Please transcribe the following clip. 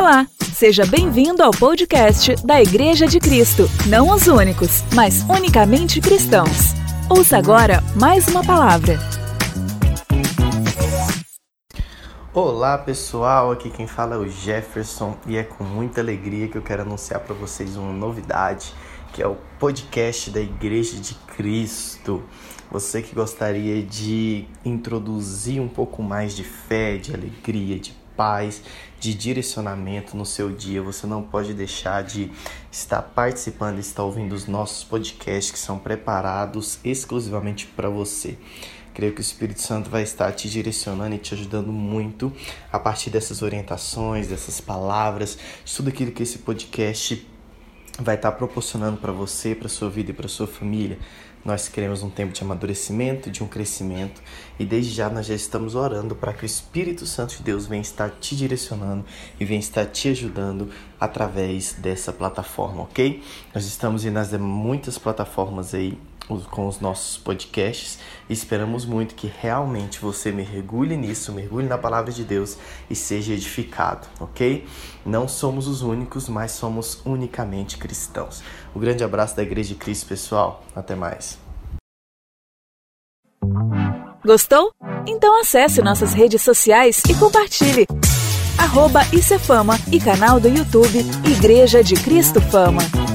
Olá, seja bem-vindo ao podcast da Igreja de Cristo. Não os únicos, mas unicamente cristãos. Ouça agora mais uma palavra. Olá pessoal, aqui quem fala é o Jefferson e é com muita alegria que eu quero anunciar para vocês uma novidade, que é o podcast da Igreja de Cristo. Você que gostaria de introduzir um pouco mais de fé, de alegria, de paz, de direcionamento no seu dia. Você não pode deixar de estar participando, estar ouvindo os nossos podcasts que são preparados exclusivamente para você. Creio que o Espírito Santo vai estar te direcionando e te ajudando muito a partir dessas orientações, dessas palavras, de tudo aquilo que esse podcast vai estar proporcionando para você, para sua vida e para sua família. Nós queremos um tempo de amadurecimento, de um crescimento, e desde já nós já estamos orando para que o Espírito Santo de Deus venha estar te direcionando e venha estar te ajudando através dessa plataforma, ok? Nós estamos em nas muitas plataformas aí com os nossos podcasts e esperamos muito que realmente você mergulhe nisso, mergulhe na palavra de Deus e seja edificado, ok? Não somos os únicos, mas somos unicamente cristãos. Um grande abraço da Igreja de Cristo, pessoal. Até mais. Gostou? Então acesse nossas redes sociais e compartilhe. Arroba Fama e canal do YouTube Igreja de Cristo Fama.